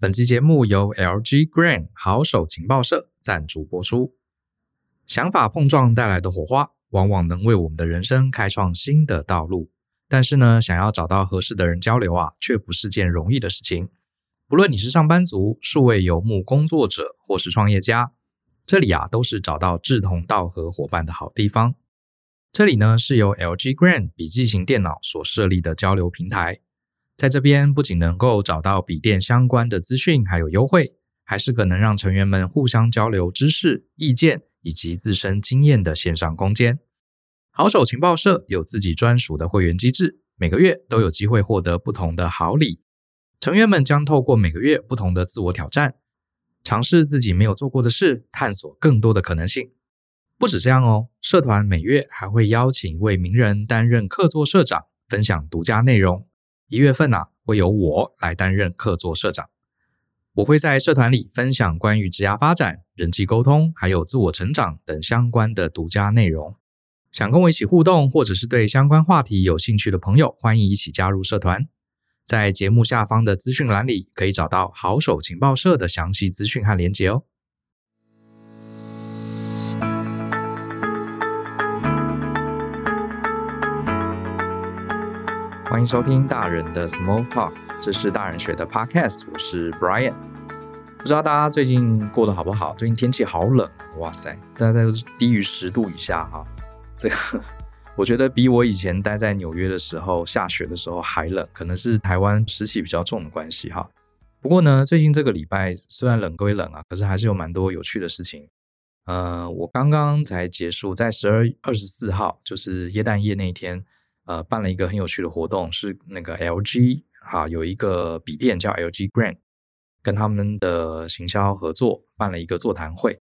本期节目由 LG Grain 好手情报社赞助播出。想法碰撞带来的火花，往往能为我们的人生开创新的道路。但是呢，想要找到合适的人交流啊，却不是件容易的事情。不论你是上班族、数位游牧工作者，或是创业家，这里啊，都是找到志同道合伙伴的好地方。这里呢，是由 LG Grain 笔记型电脑所设立的交流平台。在这边不仅能够找到笔电相关的资讯，还有优惠，还是个能让成员们互相交流知识、意见以及自身经验的线上空间。好手情报社有自己专属的会员机制，每个月都有机会获得不同的好礼。成员们将透过每个月不同的自我挑战，尝试自己没有做过的事，探索更多的可能性。不止这样哦，社团每月还会邀请一位名人担任客座社长，分享独家内容。一月份啊，会由我来担任客座社长。我会在社团里分享关于职涯发展、人际沟通，还有自我成长等相关的独家内容。想跟我一起互动，或者是对相关话题有兴趣的朋友，欢迎一起加入社团。在节目下方的资讯栏里，可以找到好手情报社的详细资讯和连结哦。欢迎收听大人的 Small Talk，这是大人学的 Podcast，我是 Brian。不知道大家最近过得好不好？最近天气好冷，哇塞，大家都是低于十度以下哈。这个 我觉得比我以前待在纽约的时候下雪的时候还冷，可能是台湾湿气比较重的关系哈。不过呢，最近这个礼拜虽然冷归冷啊，可是还是有蛮多有趣的事情。呃，我刚刚才结束在十二月二十四号，就是耶诞夜那一天。呃，办了一个很有趣的活动，是那个 LG 哈，有一个笔电叫 LG Grain，跟他们的行销合作办了一个座谈会，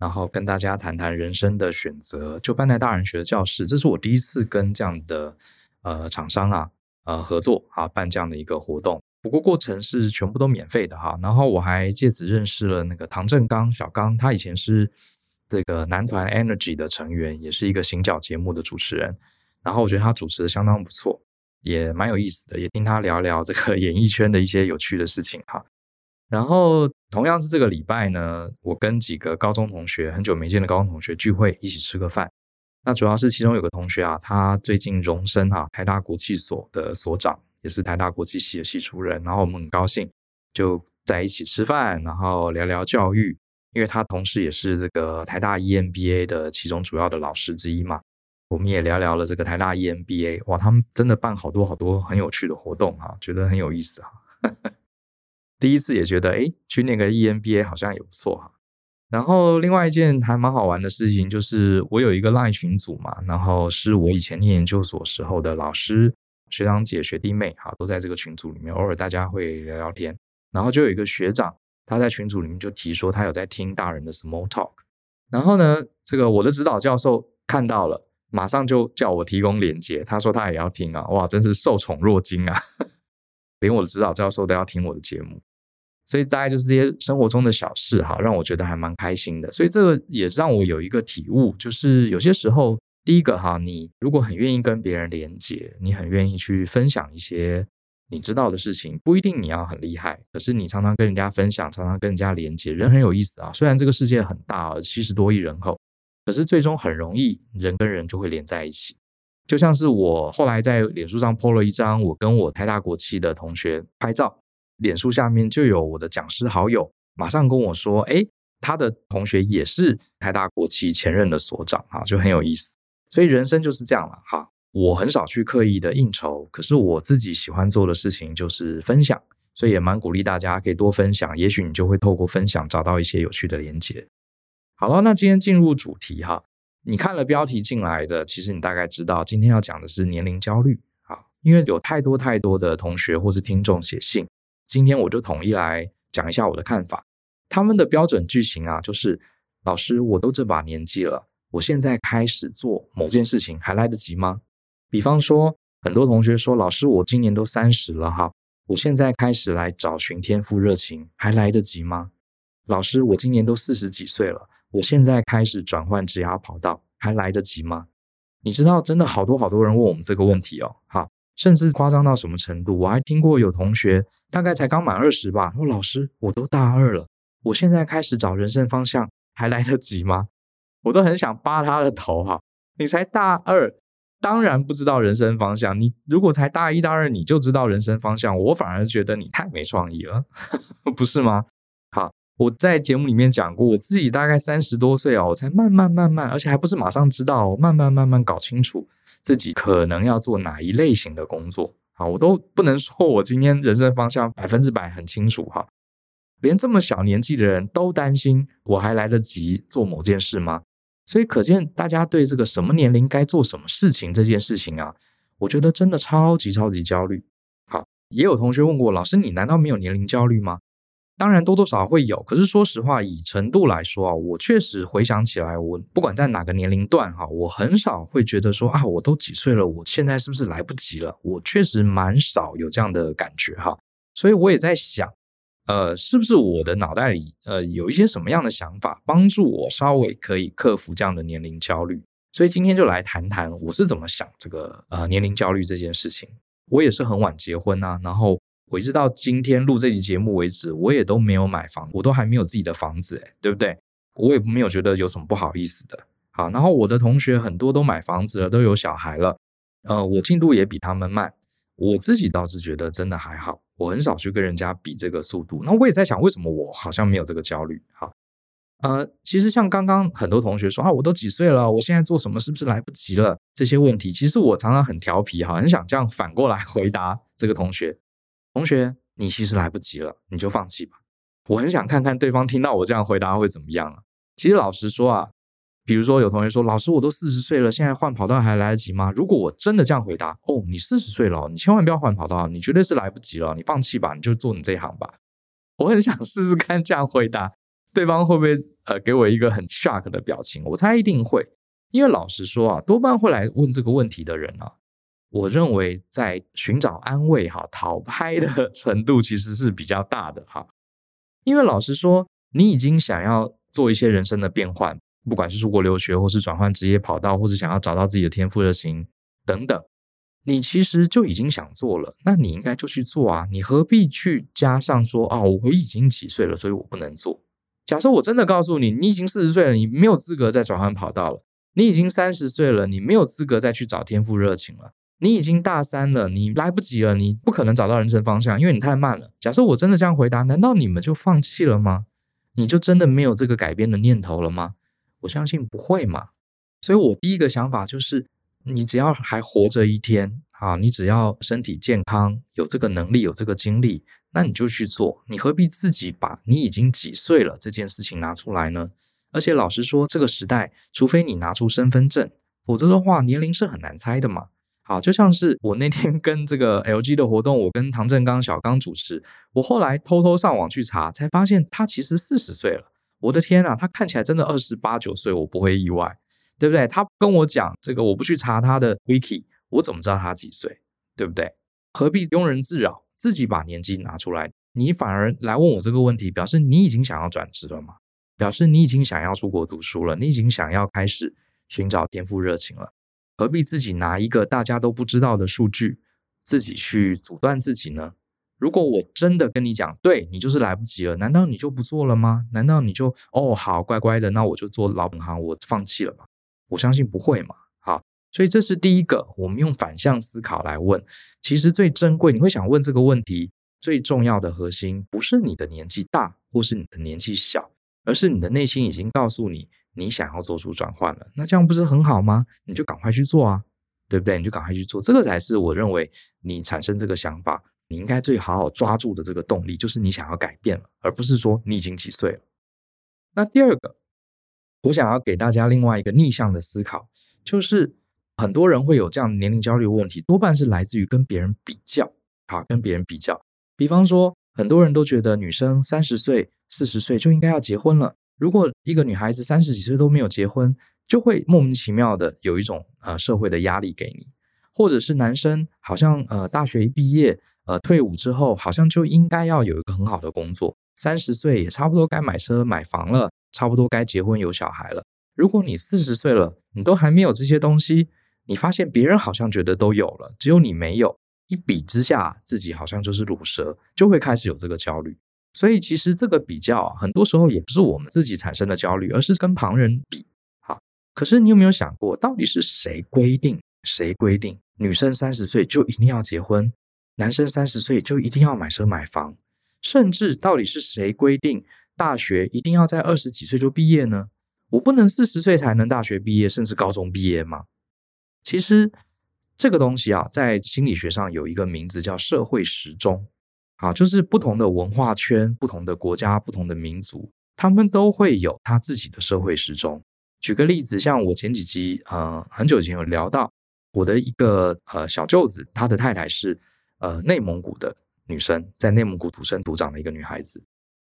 然后跟大家谈谈人生的选择，就办在大人学的教室。这是我第一次跟这样的呃厂商啊呃合作啊办这样的一个活动。不过过程是全部都免费的哈。然后我还借此认识了那个唐正刚小刚，他以前是这个男团 Energy 的成员，也是一个行脚节目的主持人。然后我觉得他主持的相当不错，也蛮有意思的，也听他聊聊这个 演艺圈的一些有趣的事情哈。然后同样是这个礼拜呢，我跟几个高中同学，很久没见的高中同学聚会，一起吃个饭。那主要是其中有个同学啊，他最近荣升哈台大国际所的所长，也是台大国际系的系主任。然后我们很高兴就在一起吃饭，然后聊聊教育，因为他同时也是这个台大 EMBA 的其中主要的老师之一嘛。我们也聊聊了这个台大 EMBA，哇，他们真的办好多好多很有趣的活动哈，觉得很有意思哈。第一次也觉得，诶，去那个 EMBA 好像也不错哈。然后另外一件还蛮好玩的事情就是，我有一个 LINE 群组嘛，然后是我以前念研究所时候的老师、学长姐、学弟妹哈，都在这个群组里面，偶尔大家会聊聊天。然后就有一个学长，他在群组里面就提说他有在听大人的 Small Talk，然后呢，这个我的指导教授看到了。马上就叫我提供连接，他说他也要听啊，哇，真是受宠若惊啊，连我的指导教授都要听我的节目，所以大概就是这些生活中的小事哈，让我觉得还蛮开心的。所以这个也让我有一个体悟，就是有些时候，第一个哈，你如果很愿意跟别人连接，你很愿意去分享一些你知道的事情，不一定你要很厉害，可是你常常跟人家分享，常常跟人家连接，人很有意思啊。虽然这个世界很大，七十多亿人口。可是最终很容易，人跟人就会连在一起。就像是我后来在脸书上 po 了一张我跟我台大国企的同学拍照，脸书下面就有我的讲师好友，马上跟我说：“哎，他的同学也是台大国企前任的所长啊，就很有意思。”所以人生就是这样了哈。我很少去刻意的应酬，可是我自己喜欢做的事情就是分享，所以也蛮鼓励大家可以多分享，也许你就会透过分享找到一些有趣的连接。好了，那今天进入主题哈。你看了标题进来的，其实你大概知道今天要讲的是年龄焦虑啊，因为有太多太多的同学或是听众写信，今天我就统一来讲一下我的看法。他们的标准句型啊，就是老师，我都这把年纪了，我现在开始做某件事情还来得及吗？比方说，很多同学说，老师，我今年都三十了哈，我现在开始来找寻天赋热情还来得及吗？老师，我今年都四十几岁了。我现在开始转换职涯跑道，还来得及吗？你知道，真的好多好多人问我们这个问题哦。好，甚至夸张到什么程度？我还听过有同学大概才刚满二十吧，说老师，我都大二了，我现在开始找人生方向还来得及吗？我都很想扒他的头哈！你才大二，当然不知道人生方向。你如果才大一、大二，你就知道人生方向，我反而觉得你太没创意了，不是吗？好，我在节目里面讲过，我自己大概三十多岁哦，我才慢慢慢慢，而且还不是马上知道，慢慢慢慢搞清楚。自己可能要做哪一类型的工作啊？我都不能说我今天人生方向百分之百很清楚哈。连这么小年纪的人都担心我还来得及做某件事吗？所以可见大家对这个什么年龄该做什么事情这件事情啊，我觉得真的超级超级焦虑。好，也有同学问过老师，你难道没有年龄焦虑吗？当然多多少少会有，可是说实话，以程度来说啊，我确实回想起来，我不管在哪个年龄段哈，我很少会觉得说啊，我都几岁了，我现在是不是来不及了？我确实蛮少有这样的感觉哈，所以我也在想，呃，是不是我的脑袋里呃有一些什么样的想法，帮助我稍微可以克服这样的年龄焦虑？所以今天就来谈谈我是怎么想这个呃年龄焦虑这件事情。我也是很晚结婚啊，然后。我一直到今天录这期节目为止，我也都没有买房，我都还没有自己的房子，诶，对不对？我也没有觉得有什么不好意思的。好，然后我的同学很多都买房子了，都有小孩了，呃，我进度也比他们慢。我自己倒是觉得真的还好，我很少去跟人家比这个速度。那我也在想，为什么我好像没有这个焦虑？好，呃，其实像刚刚很多同学说啊，我都几岁了，我现在做什么是不是来不及了？这些问题，其实我常常很调皮哈，很想这样反过来回答这个同学。同学，你其实来不及了，你就放弃吧。我很想看看对方听到我这样回答会怎么样啊。其实老实说啊，比如说有同学说，老师，我都四十岁了，现在换跑道还来得及吗？如果我真的这样回答，哦，你四十岁了，你千万不要换跑道，你绝对是来不及了，你放弃吧，你就做你这一行吧。我很想试试看这样回答，对方会不会呃给我一个很 shock 的表情？我猜一定会，因为老实说啊，多半会来问这个问题的人啊。我认为在寻找安慰哈，讨拍的程度其实是比较大的哈，因为老实说，你已经想要做一些人生的变换，不管是出国留学，或是转换职业跑道，或是想要找到自己的天赋热情等等，你其实就已经想做了，那你应该就去做啊，你何必去加上说啊，我已经几岁了，所以我不能做。假设我真的告诉你，你已经四十岁了，你没有资格再转换跑道了；你已经三十岁了，你没有资格再去找天赋热情了。你已经大三了，你来不及了，你不可能找到人生方向，因为你太慢了。假设我真的这样回答，难道你们就放弃了吗？你就真的没有这个改变的念头了吗？我相信不会嘛。所以我第一个想法就是，你只要还活着一天啊，你只要身体健康，有这个能力，有这个精力，那你就去做。你何必自己把你已经几岁了这件事情拿出来呢？而且老实说，这个时代，除非你拿出身份证，否则的话，年龄是很难猜的嘛。好，就像是我那天 跟这个 LG 的活动，我跟唐正刚、小刚主持，我后来偷偷上网去查，才发现他其实四十岁了。我的天啊，他看起来真的二十八九岁，我不会意外，对不对？他跟我讲这个，我不去查他的 Wiki，我怎么知道他几岁？对不对？何必庸人自扰，自己把年纪拿出来？你反而来问我这个问题，表示你已经想要转职了吗？表示你已经想要出国读书了，你已经想要开始寻找天赋热情了。何必自己拿一个大家都不知道的数据，自己去阻断自己呢？如果我真的跟你讲，对，你就是来不及了，难道你就不做了吗？难道你就哦，好，乖乖的，那我就做老本行，我放弃了吗？我相信不会嘛。好，所以这是第一个，我们用反向思考来问。其实最珍贵，你会想问这个问题，最重要的核心不是你的年纪大，或是你的年纪小，而是你的内心已经告诉你。你想要做出转换了，那这样不是很好吗？你就赶快去做啊，对不对？你就赶快去做，这个才是我认为你产生这个想法，你应该最好好抓住的这个动力，就是你想要改变了，而不是说你已经几岁了。那第二个，我想要给大家另外一个逆向的思考，就是很多人会有这样年龄焦虑问题，多半是来自于跟别人比较，好，跟别人比较。比方说，很多人都觉得女生三十岁、四十岁就应该要结婚了。如果一个女孩子三十几岁都没有结婚，就会莫名其妙的有一种呃社会的压力给你，或者是男生好像呃大学一毕业呃退伍之后，好像就应该要有一个很好的工作，三十岁也差不多该买车买房了，差不多该结婚有小孩了。如果你四十岁了，你都还没有这些东西，你发现别人好像觉得都有了，只有你没有，一比之下，自己好像就是卤蛇，就会开始有这个焦虑。所以其实这个比较啊，很多时候也不是我们自己产生的焦虑，而是跟旁人比。好，可是你有没有想过，到底是谁规定？谁规定女生三十岁就一定要结婚，男生三十岁就一定要买车买房？甚至到底是谁规定大学一定要在二十几岁就毕业呢？我不能四十岁才能大学毕业，甚至高中毕业吗？其实这个东西啊，在心理学上有一个名字叫社会时钟。啊，就是不同的文化圈、不同的国家、不同的民族，他们都会有他自己的社会时钟。举个例子，像我前几集呃很久以前有聊到我的一个呃小舅子，他的太太是呃内蒙古的女生，在内蒙古土生土长的一个女孩子，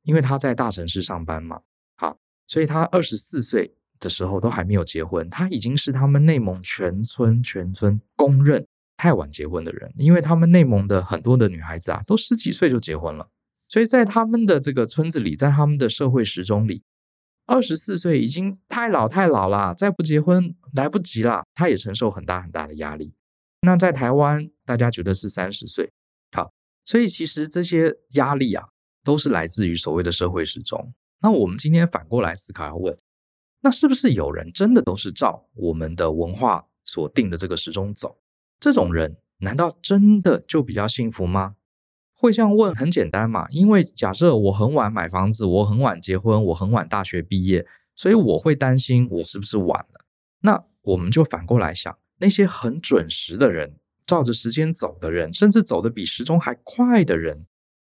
因为她在大城市上班嘛，好，所以她二十四岁的时候都还没有结婚，她已经是他们内蒙全村全村公认。太晚结婚的人，因为他们内蒙的很多的女孩子啊，都十几岁就结婚了，所以在他们的这个村子里，在他们的社会时钟里，二十四岁已经太老太老了，再不结婚来不及了，他也承受很大很大的压力。那在台湾，大家觉得是三十岁，好，所以其实这些压力啊，都是来自于所谓的社会时钟。那我们今天反过来思考，要问，那是不是有人真的都是照我们的文化所定的这个时钟走？这种人难道真的就比较幸福吗？会这样问很简单嘛，因为假设我很晚买房子，我很晚结婚，我很晚大学毕业，所以我会担心我是不是晚了。那我们就反过来想，那些很准时的人，照着时间走的人，甚至走得比时钟还快的人，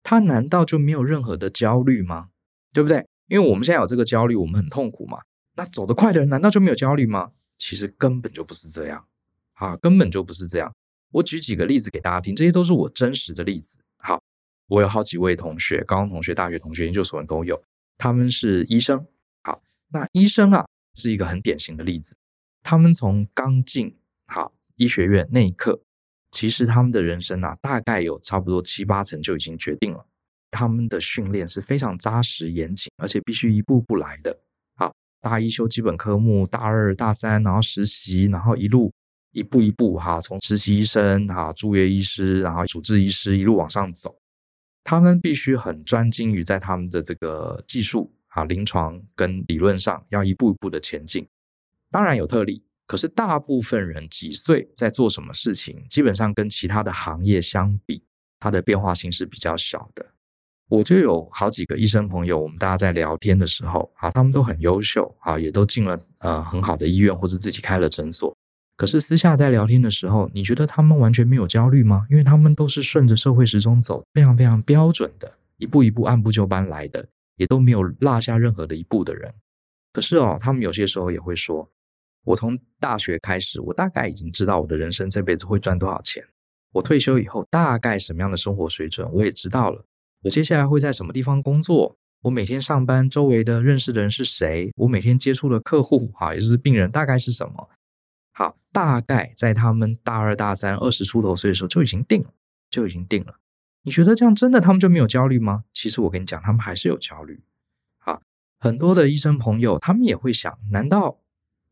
他难道就没有任何的焦虑吗？对不对？因为我们现在有这个焦虑，我们很痛苦嘛。那走得快的人难道就没有焦虑吗？其实根本就不是这样。啊，根本就不是这样。我举几个例子给大家听，这些都是我真实的例子。好，我有好几位同学，高中同学、大学同学、研究所人都有，他们是医生。好，那医生啊，是一个很典型的例子。他们从刚进好医学院那一刻，其实他们的人生啊，大概有差不多七八成就已经决定了。他们的训练是非常扎实严谨，而且必须一步步来的。好，大一修基本科目，大二、大三，然后实习，然后一路。一步一步哈，从实习医生哈、住院医师，然后主治医师一路往上走，他们必须很专精于在他们的这个技术啊、临床跟理论上要一步一步的前进。当然有特例，可是大部分人几岁在做什么事情，基本上跟其他的行业相比，它的变化性是比较小的。我就有好几个医生朋友，我们大家在聊天的时候啊，他们都很优秀啊，也都进了呃很好的医院或者自己开了诊所。可是私下在聊天的时候，你觉得他们完全没有焦虑吗？因为他们都是顺着社会时钟走，非常非常标准的，一步一步按部就班来的，也都没有落下任何的一步的人。可是哦，他们有些时候也会说：“我从大学开始，我大概已经知道我的人生这辈子会赚多少钱。我退休以后大概什么样的生活水准，我也知道了。我接下来会在什么地方工作？我每天上班周围的认识的人是谁？我每天接触的客户啊，也就是病人，大概是什么？”好，大概在他们大二、大三、二十出头岁的时候就已经定了，就已经定了。你觉得这样真的他们就没有焦虑吗？其实我跟你讲，他们还是有焦虑。好，很多的医生朋友，他们也会想：难道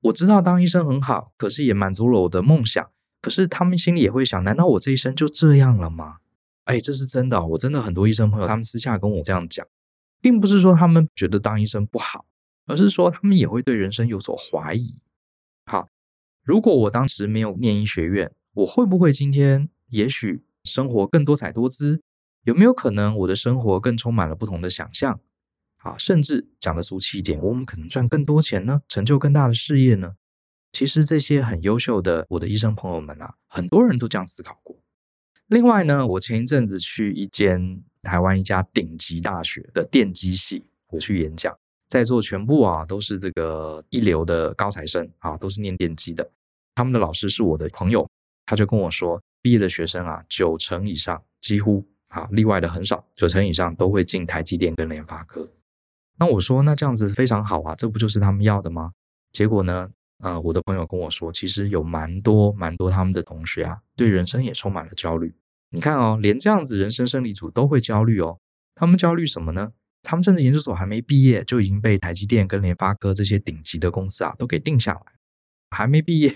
我知道当医生很好，可是也满足了我的梦想？可是他们心里也会想：难道我这一生就这样了吗？哎，这是真的，我真的很多医生朋友，他们私下跟我这样讲，并不是说他们觉得当医生不好，而是说他们也会对人生有所怀疑。好。如果我当时没有念医学院，我会不会今天也许生活更多彩多姿？有没有可能我的生活更充满了不同的想象？啊，甚至讲得俗气一点，我们可能赚更多钱呢，成就更大的事业呢？其实这些很优秀的我的医生朋友们啊，很多人都这样思考过。另外呢，我前一阵子去一间台湾一家顶级大学的电机系，我去演讲，在座全部啊都是这个一流的高材生啊，都是念电机的。他们的老师是我的朋友，他就跟我说，毕业的学生啊，九成以上几乎啊，例外的很少，九成以上都会进台积电跟联发科。那我说，那这样子非常好啊，这不就是他们要的吗？结果呢，呃，我的朋友跟我说，其实有蛮多蛮多他们的同学啊，对人生也充满了焦虑。你看哦，连这样子人生胜利组都会焦虑哦。他们焦虑什么呢？他们甚至研究所还没毕业，就已经被台积电跟联发科这些顶级的公司啊都给定下来，还没毕业。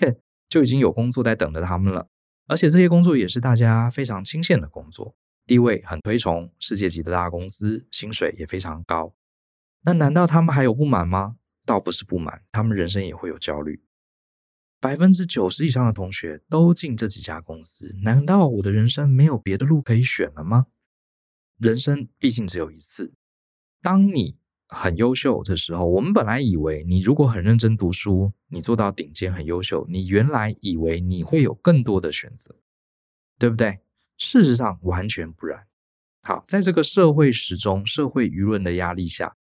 就已经有工作在等着他们了。而且这些工作也是大家非常清羡的工作，地位很推崇，世界级的大公司，薪水也非常高。那难道他们还有不满吗？倒不是不满，他们人生也会有焦虑。百分之九十以上的同学都进这几家公司，难道我的人生没有别的路可以选了吗？人生毕竟只有一次。当你很优秀的时候，我们本来以为你如果很认真读书，你做到顶尖很优秀，你原来以为你会有更多的选择，对不对？事实上完全不然。好，在这个社会时钟、社会舆论的压力下，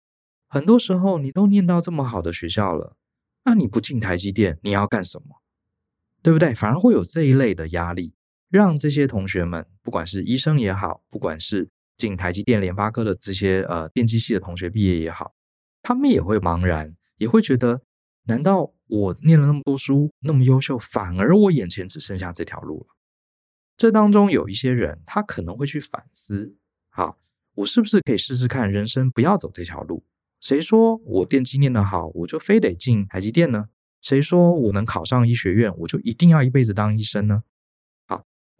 很多时候你都念到这么好的学校了。那你不进台积电，你要干什么？对不对？反而会有这一类的压力，让这些同学们，不管是医生也好，不管是进台积电、联发科的这些呃电机系的同学毕业也好，他们也会茫然，也会觉得：难道我念了那么多书，那么优秀，反而我眼前只剩下这条路了？这当中有一些人，他可能会去反思：好，我是不是可以试试看，人生不要走这条路？谁说我电机念得好，我就非得进台积电呢？谁说我能考上医学院，我就一定要一辈子当医生呢？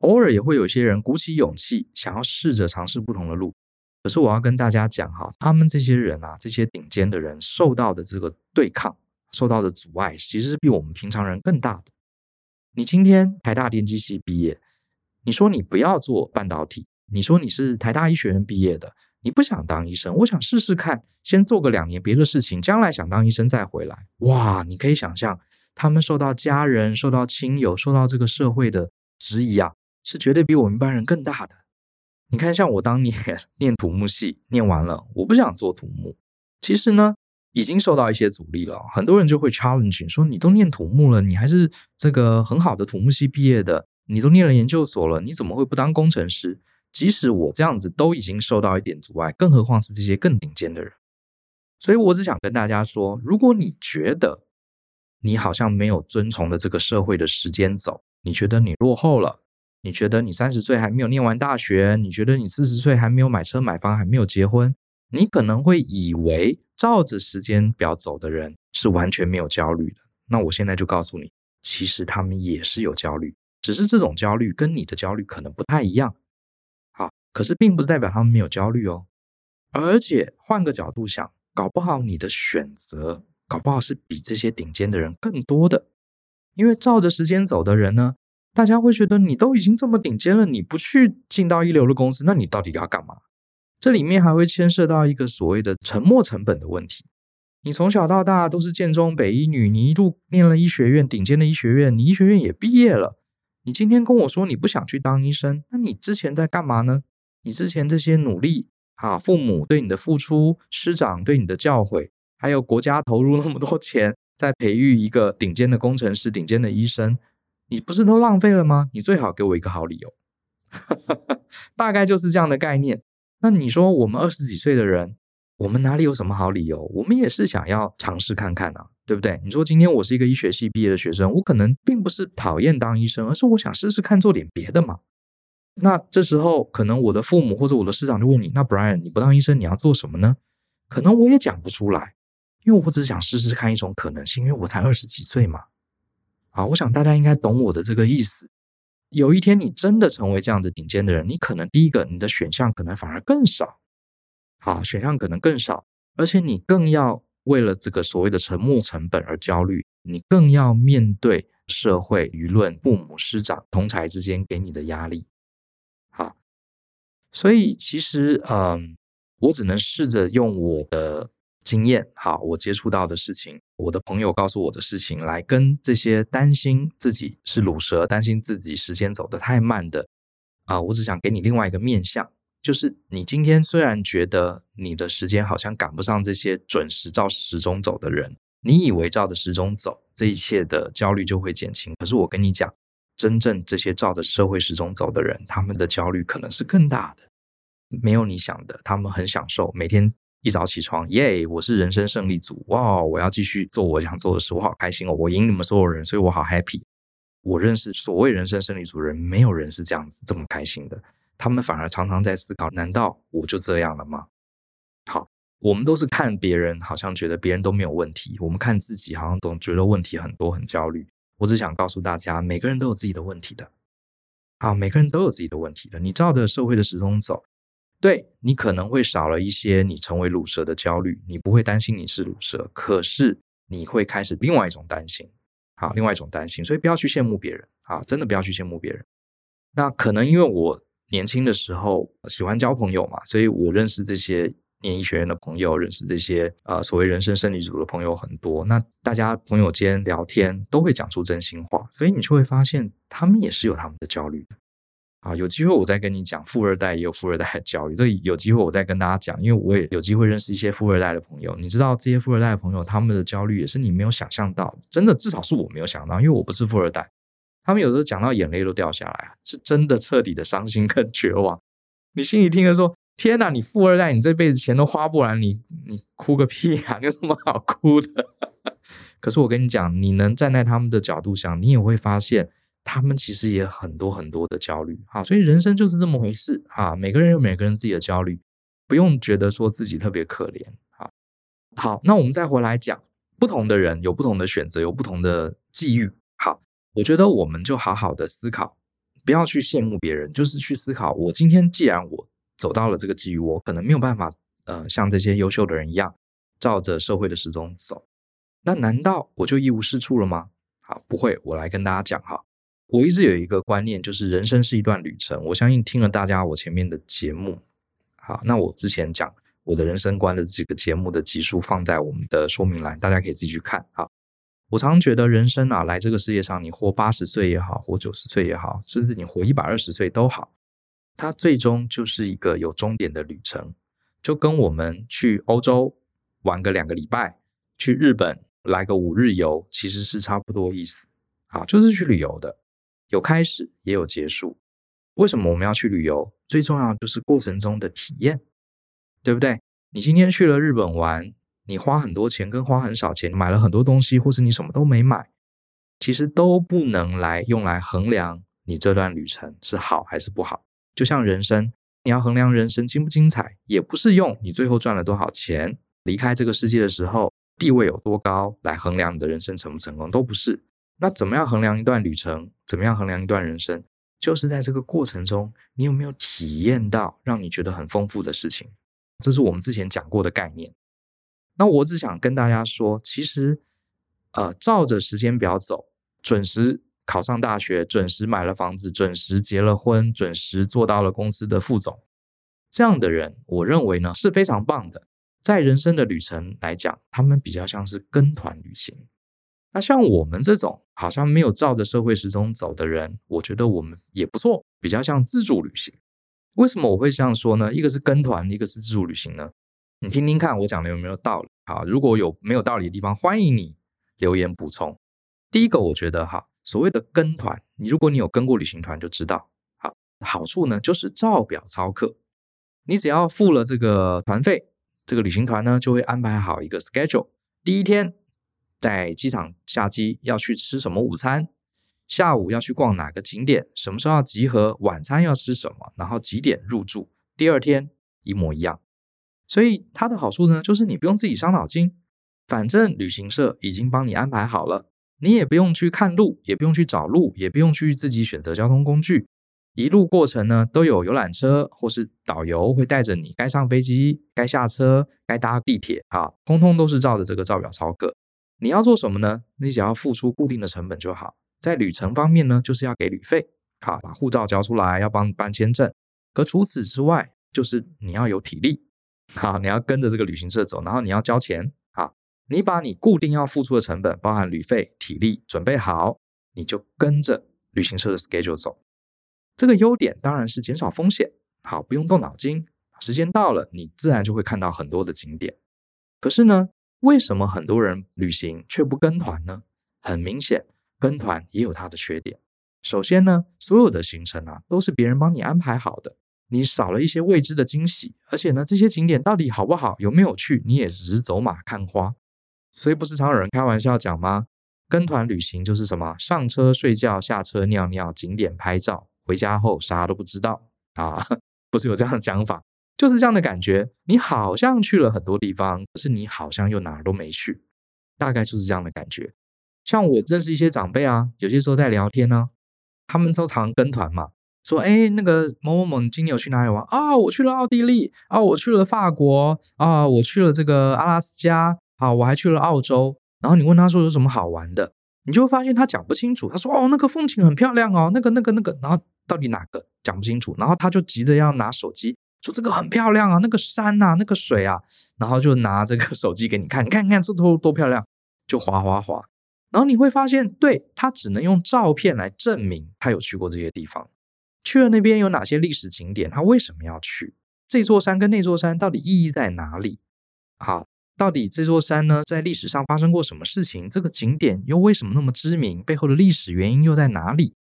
偶尔也会有些人鼓起勇气，想要试着尝试不同的路。可是我要跟大家讲哈，他们这些人啊，这些顶尖的人受到的这个对抗，受到的阻碍，其实是比我们平常人更大的。你今天台大电机系毕业，你说你不要做半导体，你说你是台大医学院毕业的。你不想当医生，我想试试看，先做个两年别的事情，将来想当医生再回来。哇，你可以想象，他们受到家人、受到亲友、受到这个社会的质疑啊，是绝对比我们一般人更大的。你看，像我当年 念土木系，念完了，我不想做土木，其实呢，已经受到一些阻力了。很多人就会 challenge 说，你都念土木了，你还是这个很好的土木系毕业的，你都念了研究所了，你怎么会不当工程师？即使我这样子都已经受到一点阻碍，更何况是这些更顶尖的人。所以我只想跟大家说，如果你觉得你好像没有遵从的这个社会的时间走，你觉得你落后了，你觉得你三十岁还没有念完大学，你觉得你四十岁还没有买车买房，还没有结婚，你可能会以为照着时间表走的人是完全没有焦虑的。那我现在就告诉你，其实他们也是有焦虑，只是这种焦虑跟你的焦虑可能不太一样。好可是，并不是代表他们没有焦虑哦。而且，换个角度想，搞不好你的选择，搞不好是比这些顶尖的人更多的。因为照着时间走的人呢，大家会觉得你都已经这么顶尖了，你不去进到一流的公司，那你到底要干嘛？这里面还会牵涉到一个所谓的沉没成本的问题。你从小到大都是建中、北一女，你一路念了医学院，顶尖的医学院，你医学院也毕业了。你今天跟我说你不想去当医生，那你之前在干嘛呢？你之前这些努力啊，父母对你的付出，师长对你的教诲，还有国家投入那么多钱在培育一个顶尖的工程师、顶尖的医生，你不是都浪费了吗？你最好给我一个好理由，大概就是这样的概念。那你说我们二十几岁的人，我们哪里有什么好理由？我们也是想要尝试看看啊，对不对？你说今天我是一个医学系毕业的学生，我可能并不是讨厌当医生，而是我想试试看做点别的嘛。那这时候，可能我的父母或者我的师长就问你：“那 Brian，你不当医生，你要做什么呢？”可能我也讲不出来，因为我只想试试看一种可能性，因为我才二十几岁嘛。啊，我想大家应该懂我的这个意思。有一天你真的成为这样的顶尖的人，你可能第一个，你的选项可能反而更少。好，选项可能更少，而且你更要为了这个所谓的沉没成本而焦虑，你更要面对社会舆论、父母师长、同才之间给你的压力。好所以其实，嗯，我只能试着用我的经验，好，我接触到的事情，我的朋友告诉我的事情，来跟这些担心自己是鲁蛇，担心自己时间走得太慢的，啊，我只想给你另外一个面向，就是你今天虽然觉得你的时间好像赶不上这些准时照时钟走的人，你以为照着时钟走，这一切的焦虑就会减轻，可是我跟你讲。真正这些照着社会时钟走的人，他们的焦虑可能是更大的。没有你想的，他们很享受每天一早起床，耶！我是人生胜利组，哇！我要继续做我想做的事，我好开心哦！我赢你们所有人，所以我好 happy。我认识所谓人生胜利组人，没有人是这样子这么开心的。他们反而常常在思考：难道我就这样了吗？好，我们都是看别人，好像觉得别人都没有问题；我们看自己，好像总觉得问题很多，很焦虑。我只想告诉大家，每个人都有自己的问题的。啊，每个人都有自己的问题的。你照着社会的时钟走，对，你可能会少了一些你成为乳蛇的焦虑，你不会担心你是乳蛇，可是你会开始另外一种担心，好，另外一种担心，所以不要去羡慕别人啊，真的不要去羡慕别人。那可能因为我年轻的时候喜欢交朋友嘛，所以我认识这些。念医学院的朋友，认识这些呃所谓人生胜利组的朋友很多。那大家朋友间聊天都会讲出真心话，所以你就会发现他们也是有他们的焦虑。啊，有机会我再跟你讲，富二代也有富二代的焦虑。这有机会我再跟大家讲，因为我也有机会认识一些富二代的朋友。你知道这些富二代的朋友，他们的焦虑也是你没有想象到，真的至少是我没有想到，因为我不是富二代。他们有时候讲到眼泪都掉下来，是真的彻底的伤心跟绝望。你心里听着说。天哪，你富二代，你这辈子钱都花不完，你你哭个屁啊！有什么好哭的？可是我跟你讲，你能站在他们的角度想，你也会发现，他们其实也很多很多的焦虑啊。所以人生就是这么回事啊。每个人有每个人自己的焦虑，不用觉得说自己特别可怜啊。好，那我们再回来讲，不同的人有不同的选择，有不同的际遇。好，我觉得我们就好好的思考，不要去羡慕别人，就是去思考，我今天既然我。走到了这个际遇，我可能没有办法，呃，像这些优秀的人一样，照着社会的时钟走。那难道我就一无是处了吗？好，不会。我来跟大家讲哈，我一直有一个观念，就是人生是一段旅程。我相信听了大家我前面的节目，好，那我之前讲我的人生观的这个节目的集数放在我们的说明栏，大家可以自己去看。好，我常觉得人生啊，来这个世界上，你活八十岁也好，活九十岁也好，甚至你活一百二十岁都好。它最终就是一个有终点的旅程，就跟我们去欧洲玩个两个礼拜，去日本来个五日游，其实是差不多意思。啊，就是去旅游的，有开始也有结束。为什么我们要去旅游？最重要就是过程中的体验，对不对？你今天去了日本玩，你花很多钱跟花很少钱，买了很多东西，或是你什么都没买，其实都不能来用来衡量你这段旅程是好还是不好。就像人生，你要衡量人生精不精彩，也不是用你最后赚了多少钱，离开这个世界的时候地位有多高来衡量你的人生成不成功，都不是。那怎么样衡量一段旅程？怎么样衡量一段人生？就是在这个过程中，你有没有体验到让你觉得很丰富的事情？这是我们之前讲过的概念。那我只想跟大家说，其实，呃，照着时间表走，准时。考上大学，准时买了房子，准时结了婚，准时做到了公司的副总，这样的人，我认为呢是非常棒的。在人生的旅程来讲，他们比较像是跟团旅行。那像我们这种好像没有照着社会时钟走的人，我觉得我们也不错，比较像自助旅行。为什么我会这样说呢？一个是跟团，一个是自助旅行呢？你听听看我讲的有没有道理？好，如果有没有道理的地方，欢迎你留言补充。第一个，我觉得哈。所谓的跟团，你如果你有跟过旅行团，就知道，好，好处呢就是照表操课。你只要付了这个团费，这个旅行团呢就会安排好一个 schedule。第一天在机场下机要去吃什么午餐，下午要去逛哪个景点，什么时候要集合，晚餐要吃什么，然后几点入住。第二天一模一样。所以它的好处呢，就是你不用自己伤脑筋，反正旅行社已经帮你安排好了。你也不用去看路，也不用去找路，也不用去自己选择交通工具，一路过程呢都有游览车或是导游会带着你，该上飞机、该下车、该搭地铁啊，通通都是照着这个照表操课。你要做什么呢？你只要付出固定的成本就好。在旅程方面呢，就是要给旅费，好，把护照交出来，要帮你办签证。可除此之外，就是你要有体力，好，你要跟着这个旅行社走，然后你要交钱。你把你固定要付出的成本，包含旅费、体力准备好，你就跟着旅行社的 schedule 走。这个优点当然是减少风险，好，不用动脑筋。时间到了，你自然就会看到很多的景点。可是呢，为什么很多人旅行却不跟团呢？很明显，跟团也有它的缺点。首先呢，所有的行程啊都是别人帮你安排好的，你少了一些未知的惊喜。而且呢，这些景点到底好不好，有没有趣，你也只是走马看花。所以不是常有人开玩笑讲吗？跟团旅行就是什么？上车睡觉，下车尿尿，景点拍照，回家后啥都不知道啊！不是有这样的讲法，就是这样的感觉。你好像去了很多地方，可是你好像又哪儿都没去，大概就是这样的感觉。像我认识一些长辈啊，有些时候在聊天呢、他们都常跟团嘛，说，哎，那个某某某，今年有去哪里玩啊？我去了奥地利啊，我去了法国啊，我去了这个阿拉斯加啊，我还去了澳洲。然后你问他说有什么好玩的，你就会发现他讲不清楚。他说，哦，那个风景很漂亮哦，那个那个那个，然后到底哪个讲不清楚？然后他就急着要拿手机说这个很漂亮啊，那个山呐，那个水啊，然后就拿这个 手机给你看，你看看这多多漂亮，就滑滑滑。然后你会发现，对，他只能用照片来证明他有去过这些地方，去了那边有哪些历史景点，他为什么要去？这座山跟那座山到底意义在哪里？好，到底这座山呢，在历史上发生过什么事情？这个景点又为什么那么知名？背后的历史原因又在哪里？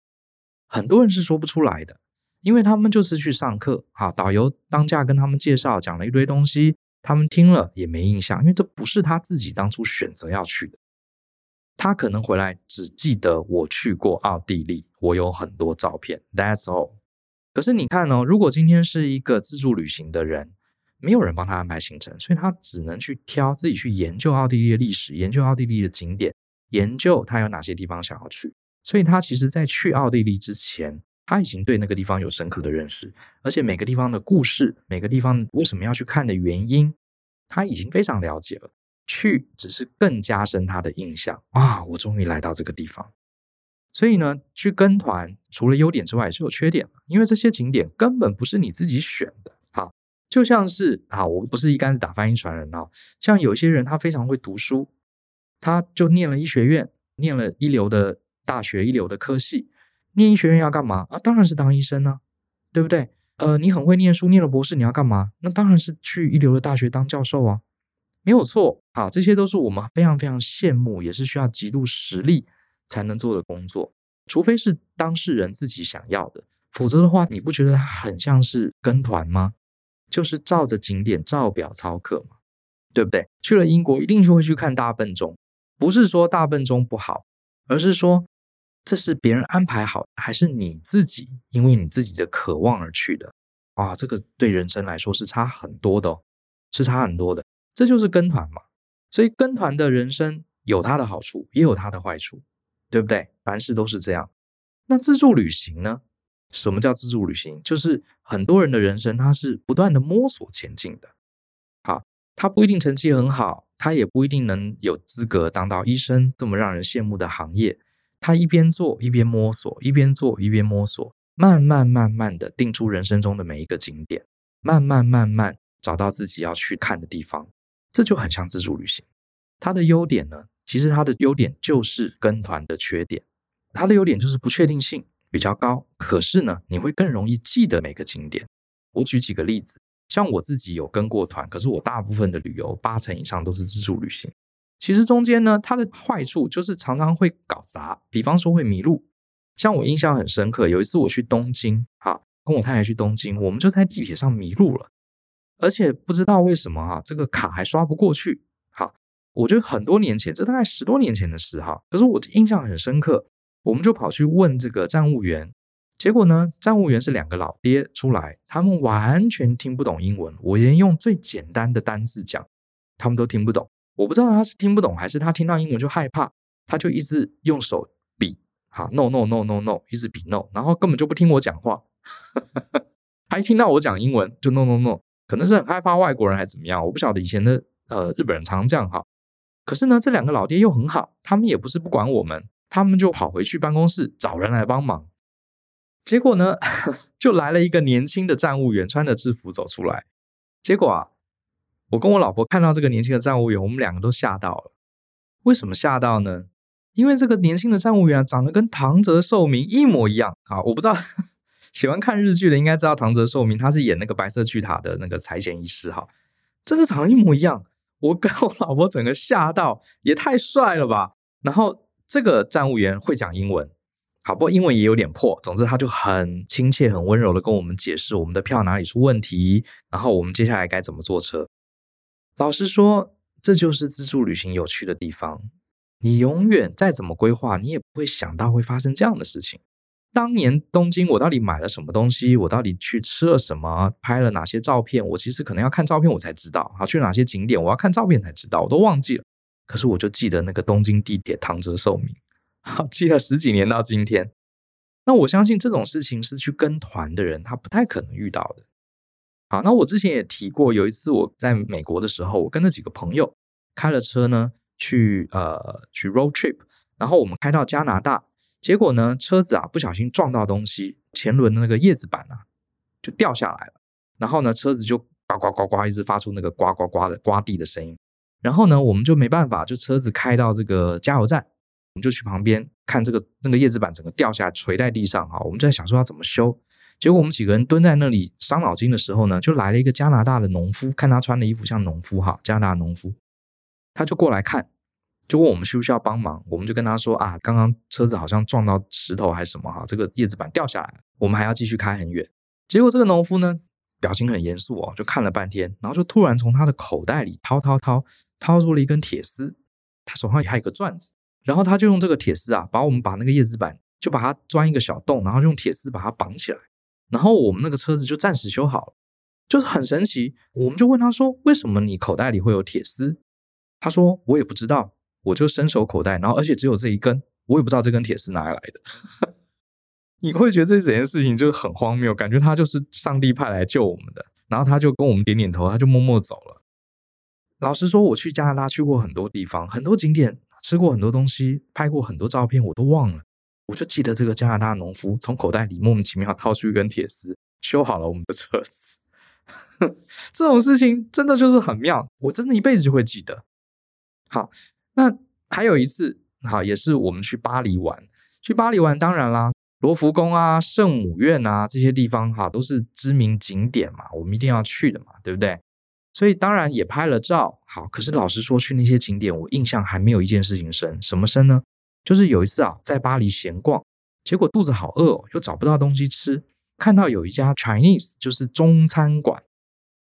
很多人是说不出来的，因为他们就是去上课，哈，导游当下跟他们介绍，讲了一堆东西，他们听了也没印象，因为这不是他自己当初选择要去的。他可能回来只记得我去过奥地利，我有很多照片，That's all。可是你看哦，如果今天是一个自助旅行的人，没有人帮他安排行程，所以他只能去挑自己去研究奥地利的历史，研究奥地利的景点，研究他有哪些地方想要去。所以他其实在去奥地利之前，他已经对那个地方有深刻的认识，而且每个地方的故事，每个地方为什么要去看的原因，他已经非常了解了。去只是更加深他的印象啊！我终于来到这个地方，所以呢，去跟团除了优点之外，也是有缺点，因为这些景点根本不是你自己选的。好，就像是啊，我不是一竿子打翻一船人啊。像有些人他非常会读书，他就念了医学院，念了一流的大学，一流的科系。念医学院要干嘛啊？当然是当医生呢，对不对？呃，你很会念书，念了博士，你要干嘛？那当然是去一流的大学当教授啊。没有错，好，这些都是我们非常非常羡慕，也是需要极度实力才能做的工作。除非是当事人自己想要的，否则的话，你不觉得它很像是跟团吗？就是照着景点照表操课嘛，对不对？去了英国一定就会去看大笨钟，不是说大笨钟不好，而是说这是别人安排好，还是你自己因为你自己的渴望而去的？啊，这个对人生来说是差很多的哦，是差很多的。这就是跟团嘛，所以跟团的人生有它的好处，也有它的坏处，对不对？凡事都是这样。那自助旅行呢？什么叫自助旅行？就是很多人的人生，他是不断的摸索前进的。好，他不一定成绩很好，他也不一定能有资格当到医生这么让人羡慕的行业。他一边做一边摸索，一边做一边摸索，慢慢慢慢的定出人生中的每一个景点，慢慢慢慢找到自己要去看的地方。这就很像自助旅行，它的优点呢，其实它的优点就是跟团的缺点。它的优点就是不确定性比较高，可是呢，你会更容易记得每个景点。我举几个例子，像我自己有跟过团，可是我大部分的旅游八成以上都是自助旅行。其实中间呢，它的坏处就是常常会搞砸，比方说会迷路。像我印象很深刻，有一次我去东京，哈，跟我太太去东京，我们就在地铁上迷路了。而且不知道为什么哈，这个卡还刷不过去。好，我觉得很多年前，这大概十多年前的事哈。可是我印象很深刻，我们就跑去问这个站务员，结果呢，站务员是两个老爹出来，他们完全听不懂英文，我连用最简单的单字讲，他们都听不懂。我不知道他是听不懂，还是他听到英文就害怕，他就一直用手比，啊，no no no no no，一直比 no，然后根本就不听我讲话，他一听到我讲英文就 no no no。可能是很害怕外国人还是怎么样，我不晓得以前的呃日本人常常这样哈。可是呢，这两个老爹又很好，他们也不是不管我们，他们就跑回去办公室找人来帮忙。结果呢，就来了一个年轻的站务员，穿着制服走出来。结果啊，我跟我老婆看到这个年轻的站务员，我们两个都吓到了。为什么吓到呢？因为这个年轻的站务员啊，长得跟唐泽寿明一模一样啊，我不知道。喜欢看日剧的应该知道唐泽寿明，他是演那个白色巨塔的那个财前医师哈，真的长得一模一样。我跟我老婆整个吓到，也太帅了吧！然后这个站务员会讲英文，好，不过英文也有点破。总之他就很亲切、很温柔的跟我们解释我们的票哪里出问题，然后我们接下来该怎么坐车。老实说，这就是自助旅行有趣的地方。你永远再怎么规划，你也不会想到会发生这样的事情。当年东京，我到底买了什么东西？我到底去吃了什么？拍了哪些照片？我其实可能要看照片，我才知道。好，去哪些景点？我要看照片才知道，我都忘记了。可是我就记得那个东京地铁唐泽寿明，好，记了十几年到今天。那我相信这种事情是去跟团的人他不太可能遇到的。好，那我之前也提过，有一次我在美国的时候，我跟着几个朋友开了车呢，去呃去 road trip，然后我们开到加拿大，结果呢车子啊不小心撞到东西，前轮的那个叶子板啊就掉下来了，然后呢车子就呱呱呱呱一直发出那个呱呱呱的刮地的声音，然后呢我们就没办法，就车子开到这个加油站。我们就去旁边看这个那个叶子板整个掉下来垂在地上哈，我们就在想说要怎么修。结果我们几个人蹲在那里伤脑筋的时候呢，就来了一个加拿大的农夫，看他穿的衣服像农夫哈，加拿大农夫，他就过来看，就问我们需不需要帮忙。我们就跟他说啊，刚刚车子好像撞到石头还是什么哈，这个叶子板掉下来了，我们还要继续开很远。结果这个农夫呢，表情很严肃哦，就看了半天，然后就突然从他的口袋里掏掏掏掏出了一根铁丝，他手上也还有个钻子。然后他就用这个铁丝啊，把我们把那个叶子板就把它钻一个小洞，然后用铁丝把它绑起来，然后我们那个车子就暂时修好了，就是很神奇。我们就问他说：“为什么你口袋里会有铁丝？”他说：“我也不知道，我就伸手口袋，然后而且只有这一根，我也不知道这根铁丝哪里来的。”你会觉得这整件事情就是很荒谬，感觉他就是上帝派来救我们的。然后他就跟我们点点头，他就默默走了。老实说，我去加拿大去过很多地方，很多景点。吃过很多东西，拍过很多照片，我都忘了。我就记得这个加拿大农夫从口袋里莫名其妙掏出一根铁丝，修好了我们的车子。这种事情真的就是很妙，我真的一辈子就会记得。好，那还有一次，好，也是我们去巴黎玩。去巴黎玩，当然啦，罗浮宫啊、圣母院啊这些地方，哈，都是知名景点嘛，我们一定要去的嘛，对不对？所以当然也拍了照，好，可是老实说，去那些景点，我印象还没有一件事情深。什么深呢？就是有一次啊，在巴黎闲逛，结果肚子好饿哦，又找不到东西吃，看到有一家 Chinese，就是中餐馆。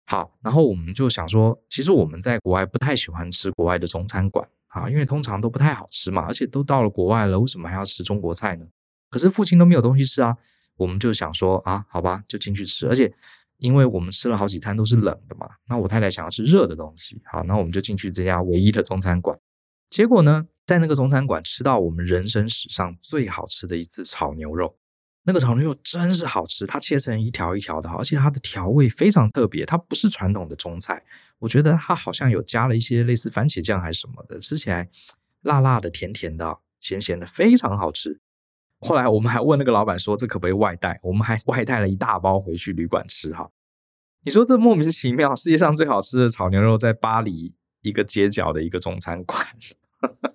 好，然后我们就想说，其实我们在国外不太喜欢吃国外的中餐馆啊，因为通常都不太好吃嘛，而且都到了国外了，为什么还要吃中国菜呢？可是附近都没有东西吃啊，我们就想说啊，好吧，就进去吃，而且。因为我们吃了好几餐都是冷的嘛，那我太太想要吃热的东西，好，那我们就进去这家唯一的中餐馆。结果呢，在那个中餐馆吃到我们人生史上最好吃的一次炒牛肉，那个炒牛肉真是好吃，它切成一条一条的，而且它的调味非常特别，它不是传统的中菜，我觉得它好像有加了一些类似番茄酱还是什么的，吃起来辣辣的、甜甜的、咸咸的，非常好吃。后来我们还问那个老板说，这可不可以外带？我们还外带了一大包回去旅馆吃哈。你说这莫名其妙，世界上最好吃的炒牛肉在巴黎一个街角的一个中餐馆，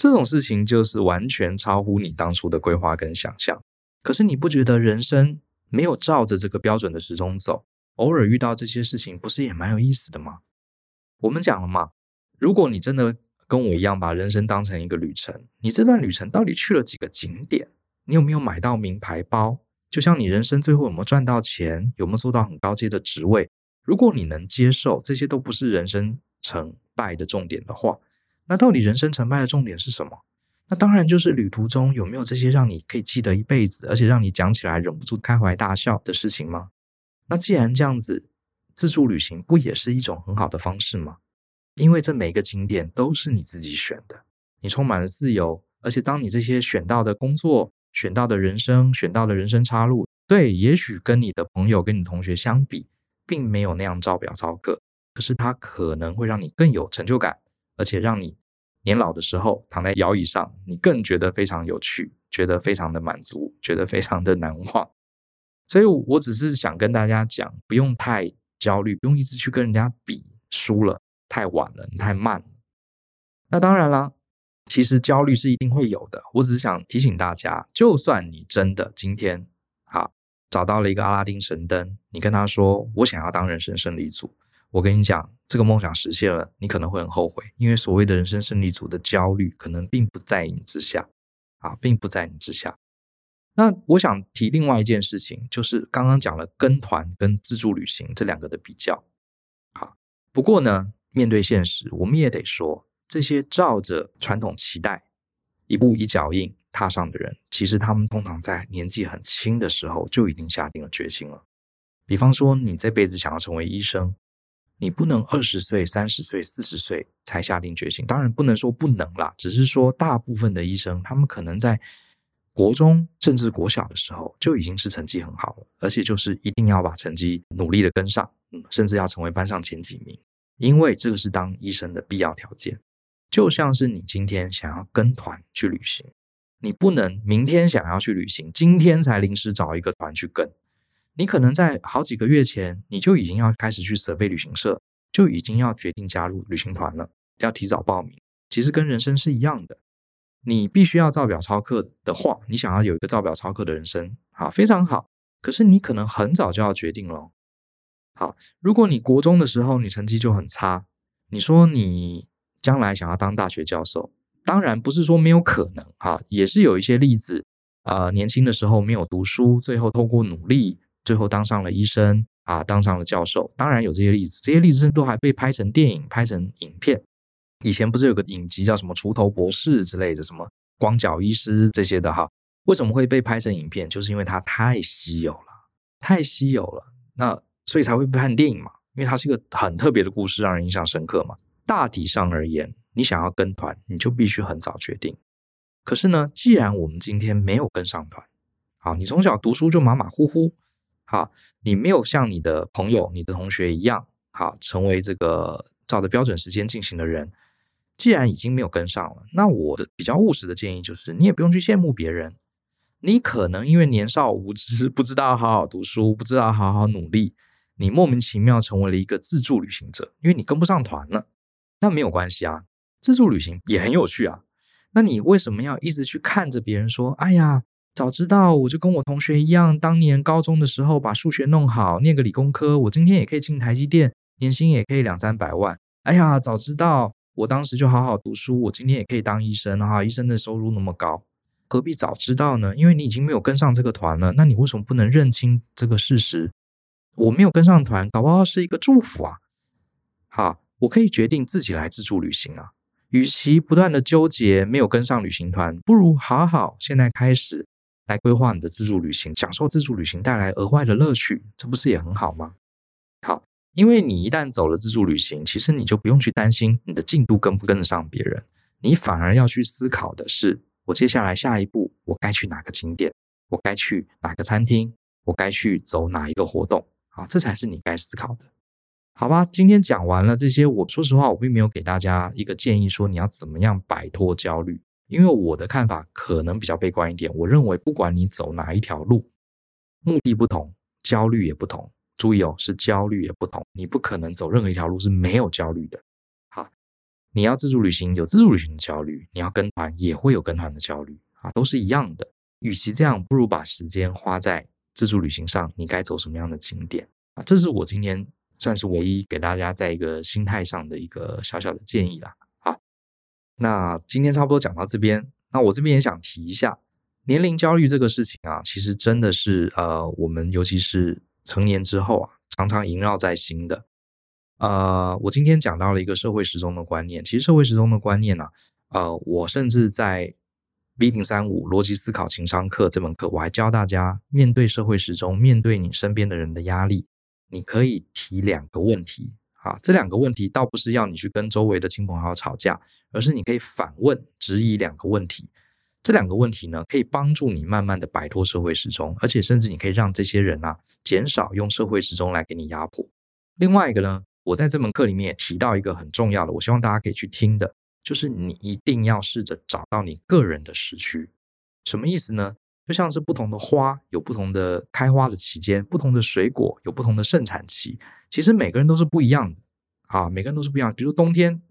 这种事情就是完全超乎你当初的规划跟想象。可是你不觉得人生没有照着这个标准的时钟走，偶尔遇到这些事情，不是也蛮有意思的吗？我们讲了嘛，如果你真的。跟我一样把人生当成一个旅程，你这段旅程到底去了几个景点？你有没有买到名牌包？就像你人生最后有没有赚到钱？有没有做到很高阶的职位？如果你能接受这些都不是人生成败的重点的话，那到底人生成败的重点是什么？那当然就是旅途中有没有这些让你可以记得一辈子，而且让你讲起来忍不住开怀大笑的事情吗？那既然这样子，自助旅行不也是一种很好的方式吗？因为这每个景点都是你自己选的，你充满了自由，而且当你这些选到的工作、选到的人生、选到的人生岔路，对，也许跟你的朋友、跟你同学相比，并没有那样照表操课，可是它可能会让你更有成就感，而且让你年老的时候躺在摇椅上，你更觉得非常有趣，觉得非常的满足，觉得非常的难忘。所以，我只是想跟大家讲，不用太焦虑，不用一直去跟人家比输了。太晚了，你太慢了。那当然了，其实焦虑是一定会有的。我只是想提醒大家，就算你真的今天啊找到了一个阿拉丁神灯，你跟他说我想要当人生胜利组，我跟你讲，这个梦想实现了，你可能会很后悔，因为所谓的人生胜利组的焦虑，可能并不在你之下啊，并不在你之下。那我想提另外一件事情，就是刚刚讲了跟团跟自助旅行这两个的比较。好，不过呢。面对现实，我们也得说，这些照着传统期待一步一脚印踏上的人，其实他们通常在年纪很轻的时候就已经下定了决心了。比方说，你这辈子想要成为医生，你不能二十岁、三十岁、四十岁才下定决心。当然不能说不能啦，只是说大部分的医生，他们可能在国中甚至国小的时候就已经是成绩很好了，而且就是一定要把成绩努力的跟上，甚至要成为班上前几名，因为这个是当医生的必要条件。就像是你今天想要跟团去旅行，你不能明天想要去旅行，今天才临时找一个团去跟。你可能在好几个月前，你就已经要开始去 survey 旅行社，就已经要决定加入旅行团了，要提早报名。其实跟人生是一样的，你必须要照表操课的话，你想要有一个照表操课的人生，好，非常好。可是你可能很早就要决定了。好，如果你国中的时候你成绩就很差，你说你。将来想要当大学教授，当然不是说没有可能哈，也是有一些例子，呃，年轻的时候没有读书，最后透过努力，最后当上了医生啊，当上了教授，当然有这些例子，这些例子都还被拍成电影、拍成影片。以前不是有个影集叫什么《锄头博士》之类的，什么光脚医师这些的哈？为什么会被拍成影片？就是因为它太稀有了，太稀有了，那所以才会被拍成电影嘛，因为它是一个很特别的故事，让人印象深刻嘛。大体上而言，你想要跟团，你就必须很早决定。可是呢，既然我们今天没有跟上团，好，你从小读书就马马虎虎，好，你没有像你的朋友、你的同学一样，好，成为这个照着标准时间进行的人。既然已经没有跟上了，那我的比较务实的建议就是，你也不用去羡慕别人。你可能因为年少无知，不知道好好读书，不知道好好努力，你莫名其妙成为了一个自助旅行者，因为你跟不上团了。那没有关系啊，自助旅行也很有趣啊。那你为什么要一直去看着别人说：“哎呀，早知道我就跟我同学一样，当年高中的时候把数学弄好，念个理工科，我今天也可以进台积电，年薪也可以两三百万。哎呀，早知道我当时就好好读书，我今天也可以当医生啊，医生的收入那么高，何必早知道呢？因为你已经没有跟上这个团了。那你为什么不能认清这个事实？我没有跟上团，搞不好是一个祝福啊。好。我可以决定自己来自助旅行啊！与其不断的纠结没有跟上旅行团，不如好好现在开始来规划你的自助旅行，享受自助旅行带来额外的乐趣，这不是也很好吗？好，因为你一旦走了自助旅行，其实你就不用去担心你的进度跟不跟得上别人，你反而要去思考的是，我接下来下一步我该去哪个景点，我该去哪个餐厅，我该去走哪一个活动，啊，这才是你该思考的。好吧，今天讲完了这些，我说实话，我并没有给大家一个建议，说你要怎么样摆脱焦虑，因为我的看法可能比较悲观一点。我认为，不管你走哪一条路，目的不同，焦虑也不同。注意哦，是焦虑也不同，你不可能走任何一条路是没有焦虑的。好，你要自助旅行有自助旅行的焦虑，你要跟团也会有跟团的焦虑啊，都是一样的。与其这样，不如把时间花在自助旅行上，你该走什么样的景点啊？这是我今天。算是唯一给大家在一个心态上的一个小小的建议啦。那今天差不多讲到这边。那我这边也想提一下，年龄焦虑这个事情啊，其实真的是呃，我们尤其是成年之后啊，常常萦绕在心的。呃，我今天讲到了一个社会时钟的观念，其实社会时钟的观念呢、呃，我甚至在 B 零三五逻辑思考情商课这门课，我还教大家面对社会时钟，面对你身边的人的压力。你可以提两个问题，啊，这两个问题倒不是要你去跟周围的亲朋好友吵架，而是你可以反问、质疑两个问题。这两个问题呢，可以帮助你慢慢的摆脱社会时钟，而且甚至你可以让这些人啊减少用社会时钟来给你压迫。另外一个呢，我在这门课里面也提到一个很重要的，我希望大家可以去听的，就是你一定要试着找到你个人的时区。什么意思呢？就像是不同的花有不同的开花的期间，不同的水果有不同的盛产期。其实每个人都是不一样的啊，每个人都是不一样。比如冬天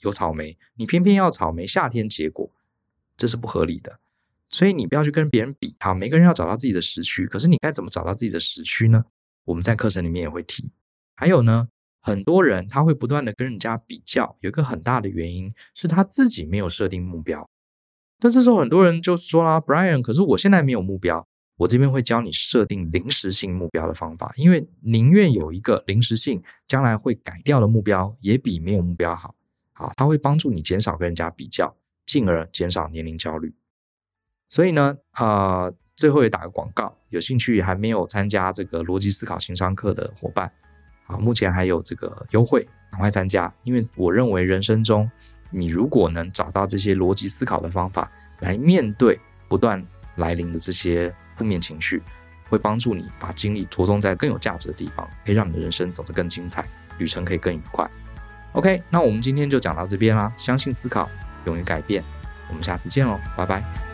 有草莓，你偏偏要草莓夏天结果，这是不合理的。所以你不要去跟别人比啊，每个人要找到自己的时区。可是你该怎么找到自己的时区呢？我们在课程里面也会提。还有呢，很多人他会不断的跟人家比较，有一个很大的原因是他自己没有设定目标。但这时候很多人就说啦，Brian，可是我现在没有目标。我这边会教你设定临时性目标的方法，因为宁愿有一个临时性将来会改掉的目标，也比没有目标好。啊，它会帮助你减少跟人家比较，进而减少年龄焦虑。所以呢，啊、最后也打个广告，有兴趣还没有参加这个逻辑思考情商课的伙伴，啊，目前还有这个优惠，赶快参加，因为我认为人生中。你如果能找到这些逻辑思考的方法来面对不断来临的这些负面情绪，会帮助你把精力着重在更有价值的地方，可以让你的人生走得更精彩，旅程可以更愉快。OK，那我们今天就讲到这边啦。相信思考，勇于改变，我们下次见喽，拜拜。